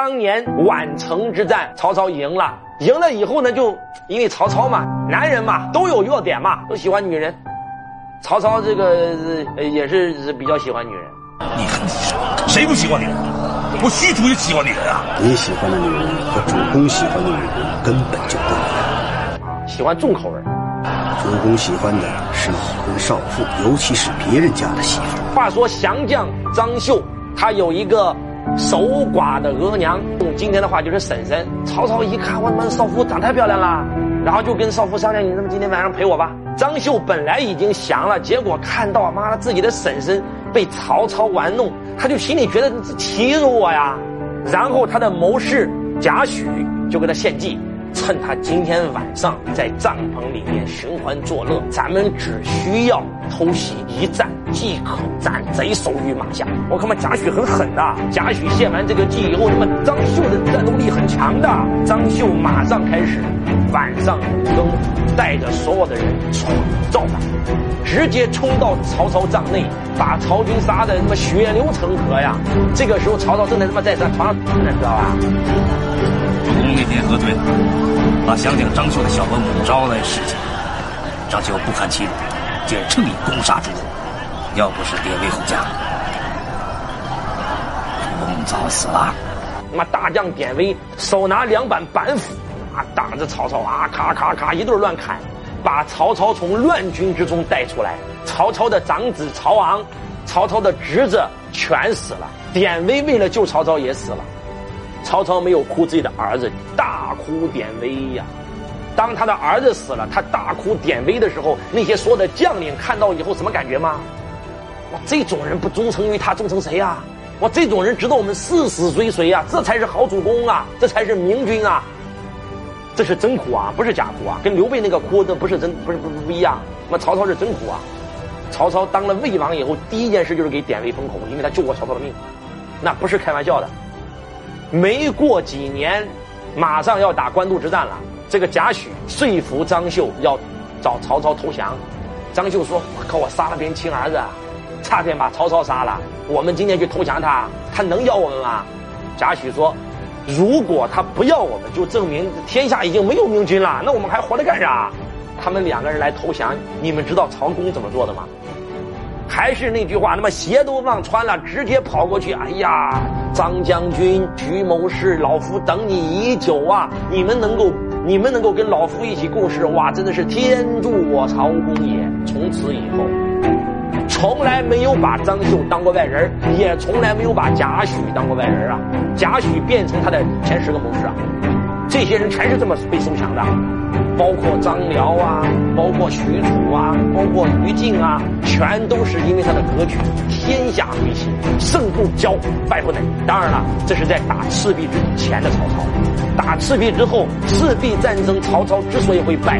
当年宛城之战，曹操赢了，赢了以后呢，就因为曹操嘛，男人嘛都有弱点嘛，都喜欢女人。曹操这个也是比较喜欢女人。你恨什么？谁不喜欢女人？我虚竹也喜欢女人啊。你喜欢的女人和主公喜欢的女人根本就不一样。喜欢重口味。主公喜欢的是已婚少妇，尤其是别人家的媳妇。话说降将张绣，他有一个守寡的额娘，用今天的话就是婶婶。曹操一看，我他妈少妇长太漂亮了，然后就跟少妇商量：“你他妈今天晚上陪我吧。”张绣本来已经降了，结果看到妈的自己的婶婶被曹操玩弄，他就心里觉得欺辱我呀。然后他的谋士贾诩就给他献计。趁他今天晚上在帐篷里面寻欢作乐，咱们只需要偷袭一战即可，斩贼首于马下。我看嘛，贾诩很狠的。贾诩献完这个计以后，那么张绣的战斗力很强的。张绣马上开始，晚上五更，带着所有的人冲造反，直接冲到曹操帐内，把曹军杀的他妈血流成河呀！这个时候，曹操正在他妈在床上躺着，知道吧？主公那天喝醉了，把降将张绣的小保姆招来侍寝。张绣不堪其辱，竟然趁力攻杀主公。要不是典韦护驾，主公早死了。他妈大将典韦手拿两板板斧啊，挡着曹操啊，咔咔咔一顿乱砍，把曹操从乱军之中带出来。曹操的长子曹昂，曹操的侄子全死了。典韦为了救曹操也死了。曹操没有哭自己的儿子，大哭典韦呀。当他的儿子死了，他大哭典韦的时候，那些所有的将领看到以后什么感觉吗？哇，这种人不忠诚于他，忠诚谁呀？哇，这种人值得我们誓死追随呀！这才是好主公啊，这才是明君啊。这是真哭啊，不是假哭啊。跟刘备那个哭，那不是真，不是不不一样。那曹操是真哭啊。曹操当了魏王以后，第一件事就是给典韦封侯，因为他救过曹操的命，那不是开玩笑的。没过几年，马上要打官渡之战了。这个贾诩说服张绣要找曹操投降。张绣说：“我靠，我杀了别人亲儿子，差点把曹操杀了。我们今天去投降他，他能要我们吗？”贾诩说：“如果他不要我们，就证明天下已经没有明君了。那我们还活着干啥？”他们两个人来投降，你们知道曹公怎么做的吗？还是那句话，那么鞋都忘穿了，直接跑过去。哎呀，张将军、徐谋士，老夫等你已久啊！你们能够，你们能够跟老夫一起共事，哇，真的是天助我曹公也！从此以后，从来没有把张绣当过外人，也从来没有把贾诩当过外人啊！贾诩变成他的前十个谋士啊，这些人全是这么被收降的。包括张辽啊，包括许褚啊，包括于禁啊，全都是因为他的格局，天下归心，胜不骄，败不馁。当然了，这是在打赤壁之前的曹操，打赤壁之后，赤壁战争，曹操之所以会败，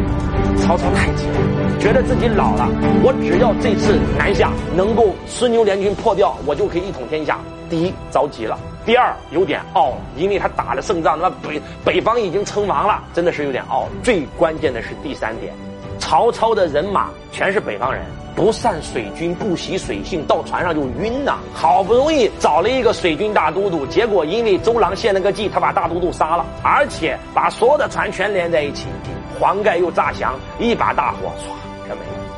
曹操太急了，觉得自己老了，我只要这次南下能够孙牛联军破掉，我就可以一统天下。第一着急了。第二有点傲，因为他打了胜仗，那北北方已经称王了，真的是有点傲。最关键的是第三点，曹操的人马全是北方人，不善水军，不习水性，到船上就晕呐。好不容易找了一个水军大都督，结果因为周郎献了个计，他把大都督杀了，而且把所有的船全连在一起，黄盖又诈降，一把大火唰全没了。